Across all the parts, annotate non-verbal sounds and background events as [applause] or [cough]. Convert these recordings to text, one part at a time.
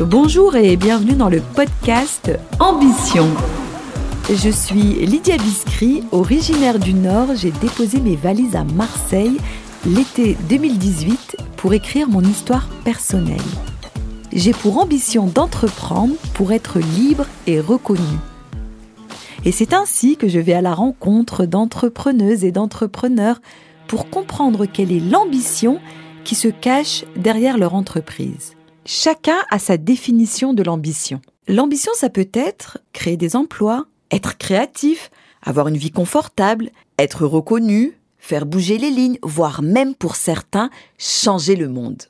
Bonjour et bienvenue dans le podcast Ambition. Je suis Lydia Biscry, originaire du Nord. J'ai déposé mes valises à Marseille l'été 2018 pour écrire mon histoire personnelle. J'ai pour ambition d'entreprendre pour être libre et reconnu. Et c'est ainsi que je vais à la rencontre d'entrepreneuses et d'entrepreneurs pour comprendre quelle est l'ambition qui se cache derrière leur entreprise. Chacun a sa définition de l'ambition. L'ambition, ça peut être créer des emplois, être créatif, avoir une vie confortable, être reconnu, faire bouger les lignes, voire même pour certains, changer le monde.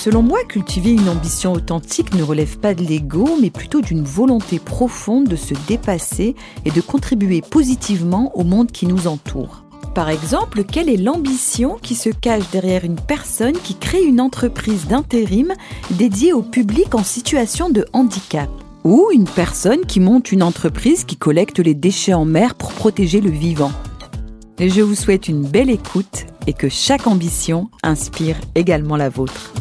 Selon moi, cultiver une ambition authentique ne relève pas de l'ego, mais plutôt d'une volonté profonde de se dépasser et de contribuer positivement au monde qui nous entoure. Par exemple, quelle est l'ambition qui se cache derrière une personne qui crée une entreprise d'intérim dédiée au public en situation de handicap Ou une personne qui monte une entreprise qui collecte les déchets en mer pour protéger le vivant Je vous souhaite une belle écoute et que chaque ambition inspire également la vôtre.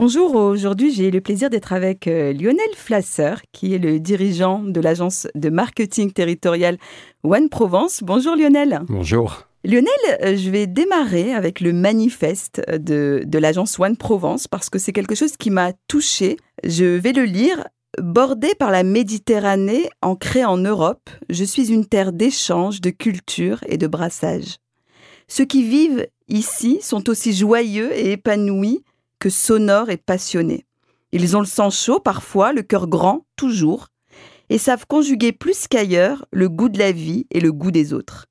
Bonjour, aujourd'hui j'ai le plaisir d'être avec euh, Lionel Flasser, qui est le dirigeant de l'agence de marketing territorial One Provence. Bonjour Lionel. Bonjour. Lionel, euh, je vais démarrer avec le manifeste de, de l'agence One Provence parce que c'est quelque chose qui m'a touché. Je vais le lire. Bordé par la Méditerranée, ancrée en Europe, je suis une terre d'échange, de culture et de brassage. Ceux qui vivent ici sont aussi joyeux et épanouis que sonores et passionnés. Ils ont le sang chaud parfois, le cœur grand toujours, et savent conjuguer plus qu'ailleurs le goût de la vie et le goût des autres.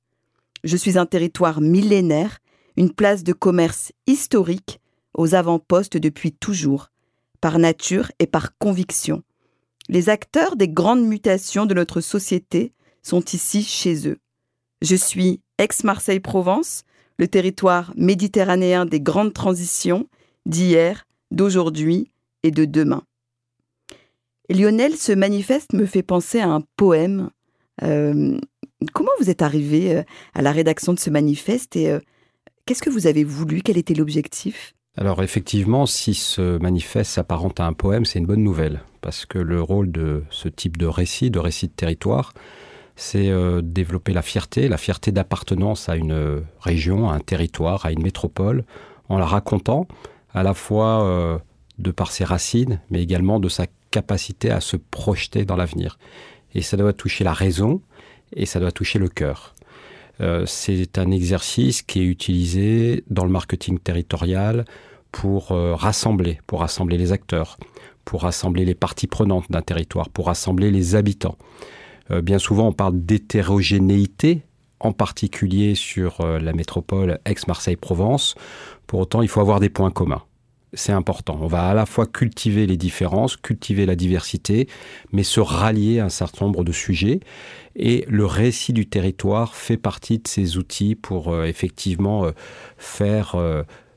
Je suis un territoire millénaire, une place de commerce historique, aux avant-postes depuis toujours, par nature et par conviction. Les acteurs des grandes mutations de notre société sont ici chez eux. Je suis ex-Marseille-Provence, le territoire méditerranéen des grandes transitions, d'hier, d'aujourd'hui et de demain. Lionel, ce manifeste me fait penser à un poème. Euh, comment vous êtes arrivé euh, à la rédaction de ce manifeste et euh, qu'est-ce que vous avez voulu? Quel était l'objectif? Alors effectivement, si ce manifeste s'apparente à un poème, c'est une bonne nouvelle, parce que le rôle de ce type de récit, de récit de territoire, c'est développer la fierté, la fierté d'appartenance à une région, à un territoire, à une métropole, en la racontant, à la fois euh, de par ses racines, mais également de sa capacité à se projeter dans l'avenir. Et ça doit toucher la raison et ça doit toucher le cœur. Euh, c'est un exercice qui est utilisé dans le marketing territorial pour euh, rassembler, pour rassembler les acteurs, pour rassembler les parties prenantes d'un territoire, pour rassembler les habitants. bien souvent, on parle d'hétérogénéité, en particulier sur la métropole Aix-Marseille-Provence. Pour autant, il faut avoir des points communs. C'est important. On va à la fois cultiver les différences, cultiver la diversité, mais se rallier à un certain nombre de sujets. Et le récit du territoire fait partie de ces outils pour euh, effectivement euh, faire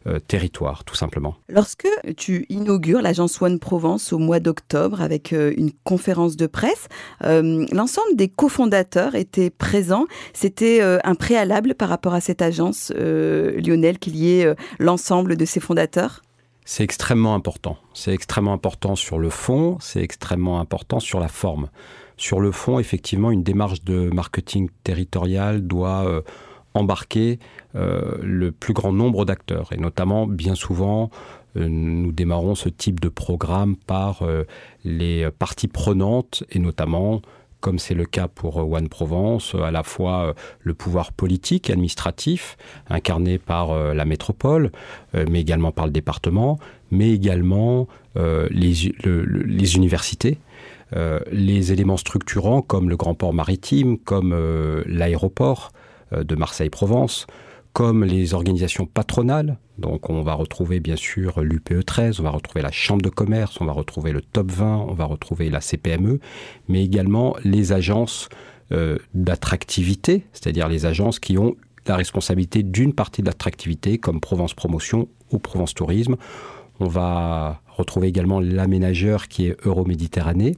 euh, territoire, tout simplement. Lorsque tu inaugures l'agence One Provence au mois d'octobre avec une conférence de presse, l'ensemble des cofondateurs étaient présents. C'était un préalable par rapport à cette agence, Lionel, qu'il y ait l'ensemble de ses fondateurs? C'est extrêmement important. C'est extrêmement important sur le fond, c'est extrêmement important sur la forme. Sur le fond, effectivement, une démarche de marketing territorial doit embarquer euh, le plus grand nombre d'acteurs. Et notamment, bien souvent, euh, nous démarrons ce type de programme par euh, les parties prenantes, et notamment comme c'est le cas pour One Provence, à la fois le pouvoir politique, administratif, incarné par la métropole, mais également par le département, mais également les, universités, les éléments structurants comme le grand port maritime, comme l'aéroport, de Marseille-Provence, comme les organisations patronales. Donc on va retrouver bien sûr l'UPE 13, on va retrouver la Chambre de commerce, on va retrouver le Top 20, on va retrouver la CPME, mais également les agences euh, d'attractivité, c'est-à-dire les agences qui ont la responsabilité d'une partie de l'attractivité, comme Provence Promotion ou Provence Tourisme. On va retrouver également l'aménageur qui est Euroméditerranée.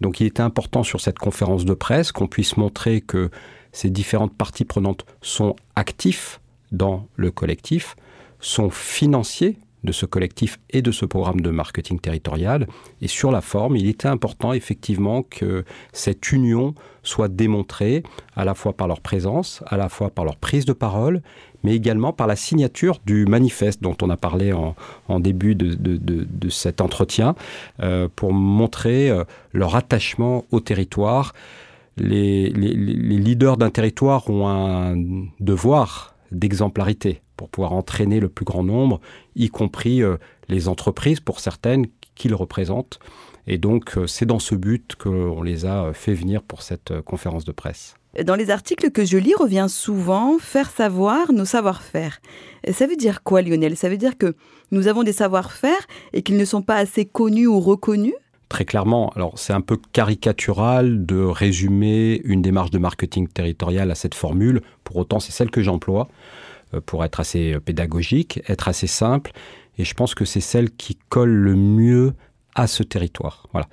Donc il était important sur cette conférence de presse qu'on puisse montrer que ces différentes parties prenantes sont actifs dans le collectif, sont financiers de ce collectif et de ce programme de marketing territorial. Et sur la forme, il était important effectivement que cette union soit démontrée à la fois par leur présence, à la fois par leur prise de parole, mais également par la signature du manifeste dont on a parlé en, début de, cet entretien, euh, pour montrer euh, leur attachement au territoire. Les leaders d'un territoire ont un devoir d'exemplarité pour pouvoir entraîner le plus grand nombre, y compris euh, les entreprises pour certaines qu'ils représentent. Et donc euh, c'est dans ce but qu'on les a euh, fait venir pour cette conférence de presse. Dans les articles que je lis revient souvent faire savoir nos savoir-faire. Ça veut dire quoi Lionel? Ça veut dire que nous avons des savoir-faire et qu'ils ne sont pas assez connus ou reconnus? Très clairement, alors c'est un peu caricatural de résumer une démarche de marketing territorial à cette formule, pour autant c'est celle que j'emploie. Euh, pour être assez euh, pédagogique, être assez simple. Et je pense que c'est celle qui colle le mieux à ce territoire. Voilà.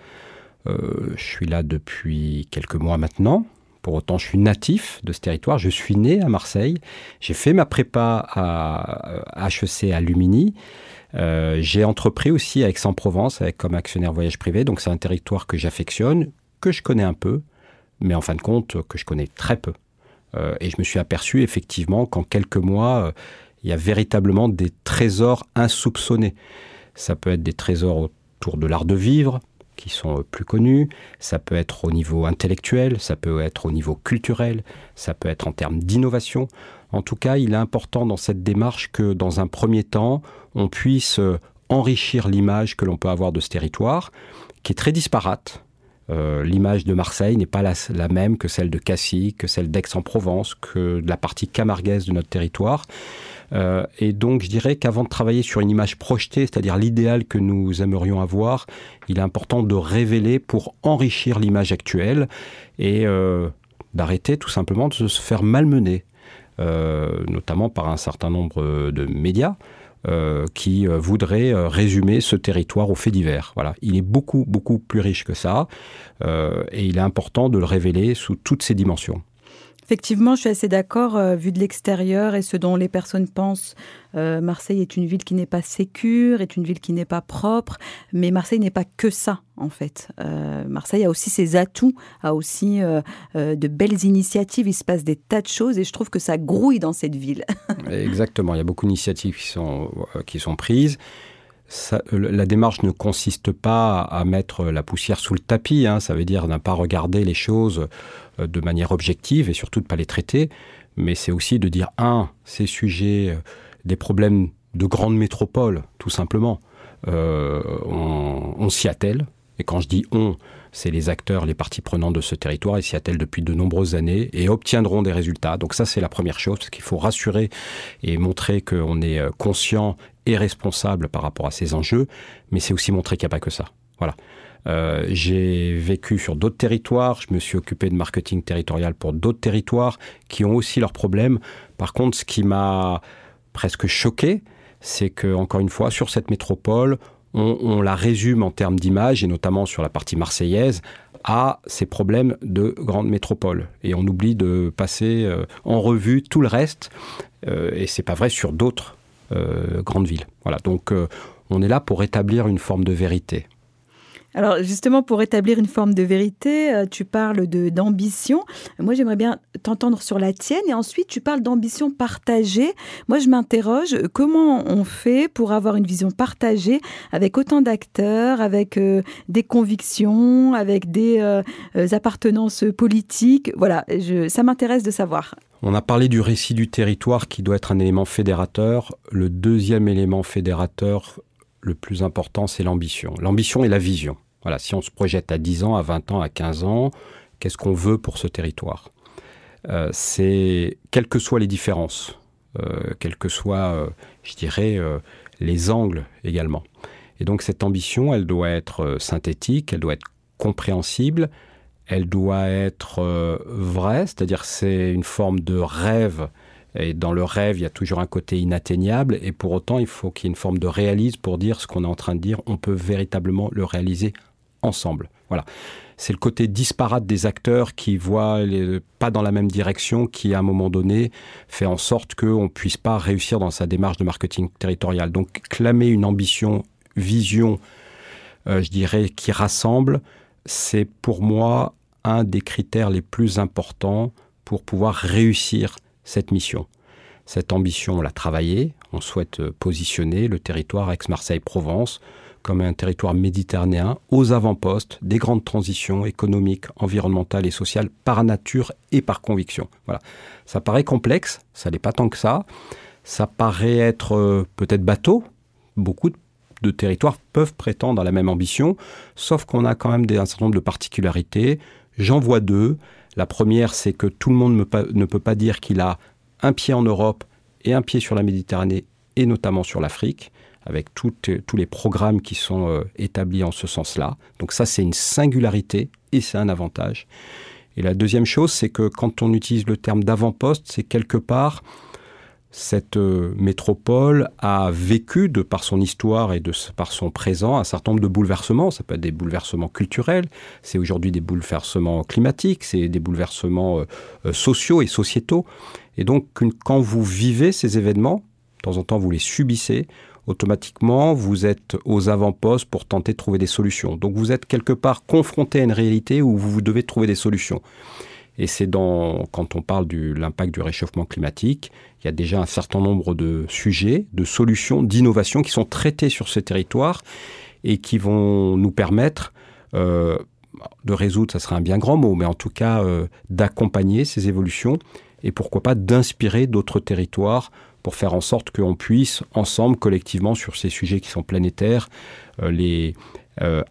Euh, je suis là depuis quelques mois maintenant. Pour autant, je suis natif de ce territoire. Je suis né à Marseille. J'ai fait ma prépa à HEC à Lumini. j'ai entrepris aussi à Aix-en-Provence avec comme actionnaire voyage privé. Donc c'est un territoire que j'affectionne, que je connais un peu, mais en fin de compte que je connais très peu. Euh, et je me suis aperçu effectivement qu'en quelques mois, euh, il y a véritablement des trésors insoupçonnés. Ça peut être des trésors autour de l'art de vivre, qui sont euh, plus connus, ça peut être au niveau intellectuel, ça peut être au niveau culturel, ça peut être en termes d'innovation. En tout cas, il est important dans cette démarche que dans un premier temps, on puisse enrichir l'image que l'on peut avoir de ce territoire, qui est très disparate, euh, l'image de Marseille n'est pas la, même que celle de Cassis, que celle d'Aix-en-Provence, que de la partie camarguaise de notre territoire. Euh, et donc, je dirais qu'avant de travailler sur une image projetée, c'est-à-dire l'idéal que nous aimerions avoir, il est important de révéler pour enrichir l'image actuelle et euh, d'arrêter tout simplement de se faire malmener, notamment par un certain nombre de médias. Euh, qui euh, voudrait euh, résumer ce territoire au fait divers. Voilà, il est beaucoup beaucoup plus riche que ça, et il est important de le révéler sous toutes ses dimensions. Effectivement, je suis assez d'accord, euh, vu de l'extérieur et ce dont les personnes pensent. Euh, Marseille est une ville qui n'est pas sécure, est une ville qui n'est pas propre, mais Marseille n'est pas que ça, en fait. Euh, Marseille a aussi ses atouts, a aussi de belles initiatives, il se passe des tas de choses et je trouve que ça grouille dans cette ville. [laughs] Exactement, il y a beaucoup d'initiatives qui sont, qui sont prises la démarche ne consiste pas à mettre la poussière sous le tapis, hein. ça veut dire ne pas regarder les choses euh, de manière objective et surtout de ne pas les traiter, mais c'est aussi de dire, un, ces sujets, euh, des problèmes de grandes métropoles, tout simplement, euh, on, s'y attelle, et quand je dis on, c'est les acteurs, les parties prenantes de ce territoire, ils s'y attellent depuis de nombreuses années et obtiendront des résultats. Donc ça, c'est la première chose, parce qu'il faut rassurer et montrer qu'on est conscient et responsable par rapport à ces enjeux, mais c'est aussi montrer qu'il n'y a pas que ça. Voilà. Euh, j'ai vécu sur d'autres territoires, je me suis occupé de marketing territorial pour d'autres territoires qui ont aussi leurs problèmes. Par contre, ce qui m'a presque choqué, c'est que, encore une fois, sur cette métropole, on, la résume en termes d'image, et notamment sur la partie marseillaise, à ces problèmes de grande métropole. Et on oublie de passer euh, en revue tout le reste, euh, et c'est pas vrai sur d'autres euh, grandes villes. Voilà, donc euh, on est là pour établir une forme de vérité. Alors justement, pour établir une forme de vérité, euh, tu parles d'ambition. Moi, j'aimerais bien t'entendre sur la tienne. Et ensuite, tu parles d'ambition partagée. Moi, je m'interroge, comment on fait pour avoir une vision partagée avec autant d'acteurs, avec des convictions, avec des appartenances politiques? Voilà, ça m'intéresse de savoir. On a parlé du récit du territoire qui doit être un élément fédérateur. Le deuxième élément fédérateur, le plus important, c'est l'ambition. L'ambition et la vision. Voilà, si on se projette à 10 ans, à 20 ans, à 15 ans, qu'est-ce qu'on veut pour ce territoire? Euh, C'est, quelles que soient les différences, euh, quels que soient, euh, je dirais, les angles également. Et donc cette ambition, elle doit être synthétique, elle doit être compréhensible, elle doit être euh, vraie, c'est-à-dire c'est une forme de rêve. Et dans le rêve, il y a toujours un côté inatteignable, et pour autant, il faut qu'il y ait une forme de réalisme pour dire ce qu'on est en train de dire. On peut véritablement le réaliser ensemble. Voilà. C'est le côté disparate des acteurs qui voient pas dans la même direction qui, à un moment donné, fait en sorte qu'on ne puisse pas réussir dans sa démarche de marketing territorial. Donc, clamer une ambition, vision, euh, je dirais, qui rassemble, c'est pour moi un des critères les plus importants pour pouvoir réussir cette mission. Cette ambition, on l'a travaillée, on souhaite positionner le territoire Aix-Marseille-Provence comme un territoire méditerranéen aux avant-postes des grandes transitions économiques, environnementales et sociales par nature et par conviction. Voilà. Ça paraît complexe, ça n'est pas tant que ça. Ça paraît être euh, peut-être bateau. Beaucoup de territoires peuvent prétendre à la même ambition, sauf qu'on a quand même un certain nombre de particularités. J'en vois deux. La première, c'est que tout le monde ne peut pas dire qu'il a un pied en Europe et un pied sur la Méditerranée et notamment sur l'Afrique, avec tous les programmes qui sont euh, établis en ce sens-là. Donc ça, c'est une singularité et c'est un avantage. Et la deuxième chose, c'est que quand on utilise le terme d'avant-poste, c'est quelque part cette euh, métropole a vécu, de par son histoire et de par son présent, un certain nombre de bouleversements. Ça peut être des bouleversements culturels, c'est aujourd'hui des bouleversements climatiques, c'est des bouleversements euh, sociaux et sociétaux. Et donc, quand vous vivez ces événements, de temps en temps vous les subissez, automatiquement vous êtes aux avant-postes pour tenter de trouver des solutions. Donc vous êtes quelque part confronté à une réalité où vous devez trouver des solutions. Et c'est dans, quand on parle de l'impact du réchauffement climatique, il y a déjà un certain nombre de sujets, de solutions, d'innovations qui sont traités sur ce territoire et qui vont nous permettre euh, de résoudre, ça serait un bien grand mot, mais en tout cas euh, d'accompagner ces évolutions et pourquoi pas d'inspirer d'autres territoires pour faire en sorte qu'on puisse ensemble, collectivement, sur ces sujets qui sont planétaires, euh, les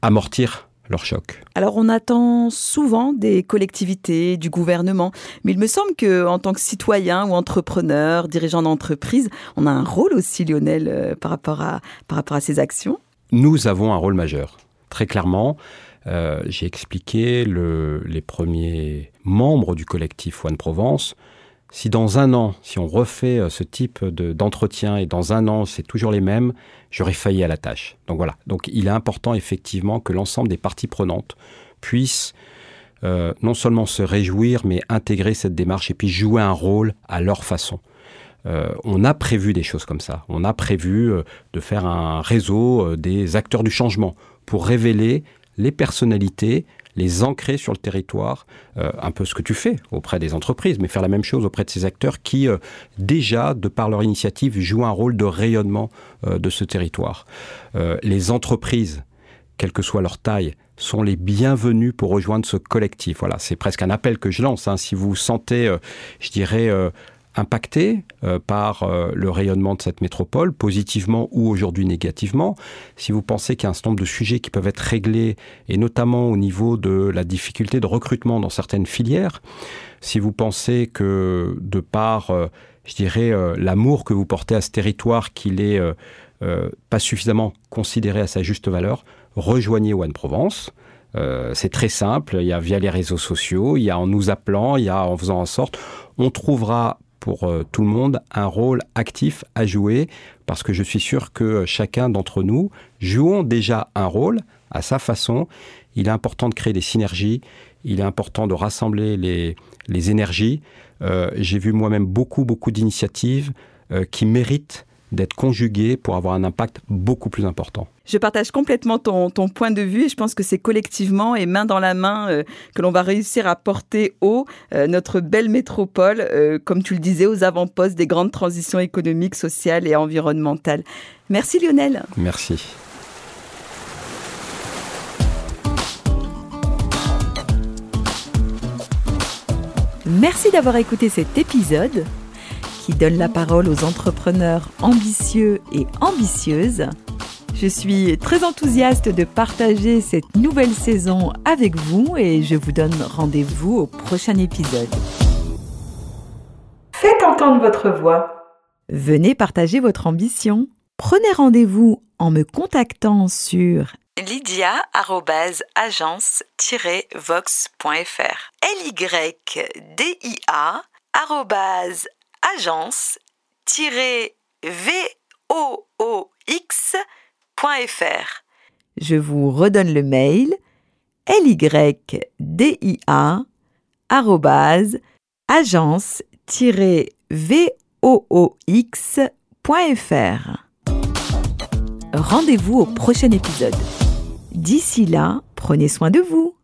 amortir leur choc. Alors on attend souvent des collectivités, du gouvernement, mais il me semble que en tant que citoyen ou entrepreneur, dirigeant d'entreprise, on a un rôle aussi, Lionel, euh, par, rapport à, par rapport à ces actions. Nous avons un rôle majeur, très clairement. J'ai expliqué les premiers membres du collectif One Provence si dans un an, si on refait euh, ce type d'entretien et dans un an c'est toujours les mêmes, j'aurais failli à la tâche. Donc voilà. Donc il est important effectivement que l'ensemble des parties prenantes puissent euh, non seulement se réjouir, mais intégrer cette démarche et puis jouer un rôle à leur façon. Euh, on a prévu des choses comme ça. On a prévu de faire un réseau des acteurs du changement pour révéler les personnalités, les ancrer sur le territoire, euh, un peu ce que tu fais auprès des entreprises, mais faire la même chose auprès de ces acteurs qui, euh, déjà, de par leur initiative, jouent un rôle de rayonnement euh, de ce territoire. les entreprises, quelle que soit leur taille, sont les bienvenus pour rejoindre ce collectif. Voilà, c'est presque un appel que je lance. Hein. Si vous sentez, je dirais, impacté euh, par euh, le rayonnement de cette métropole, positivement ou aujourd'hui négativement. Si vous pensez qu'il y a un certain nombre de sujets qui peuvent être réglés, et notamment au niveau de la difficulté de recrutement dans certaines filières, si vous pensez que de par, euh, je dirais, l'amour que vous portez à ce territoire, qu'il est pas suffisamment considéré à sa juste valeur, rejoignez One Provence. c'est très simple, il y a via les réseaux sociaux, il y a en nous appelant, il y a en faisant en sorte, on trouvera pour euh, tout le monde un rôle actif à jouer parce que je suis sûr que chacun d'entre nous jouons déjà un rôle à sa façon. Il est important de créer des synergies, il est important de rassembler les, énergies. Euh, j'ai vu moi-même beaucoup, beaucoup d'initiatives euh, qui méritent d'être conjuguées pour avoir un impact beaucoup plus important. Je partage complètement ton, point de vue et je pense que c'est collectivement et main dans la main euh, que l'on va réussir à porter haut euh, notre belle métropole, euh, comme tu le disais, aux avant-postes des grandes transitions économiques, sociales et environnementales. Merci Lionel. Merci. Merci d'avoir écouté cet épisode qui donne la parole aux entrepreneurs ambitieux et ambitieuses. Je suis très enthousiaste de partager cette nouvelle saison avec vous et je vous donne rendez-vous au prochain épisode. Faites entendre votre voix. Venez partager votre ambition. Prenez rendez-vous en me contactant sur lydia-agence-vox.fr l y Je vous redonne le mail lydia agence-voox.fr. Rendez-vous au prochain épisode. D'ici là, prenez soin de vous.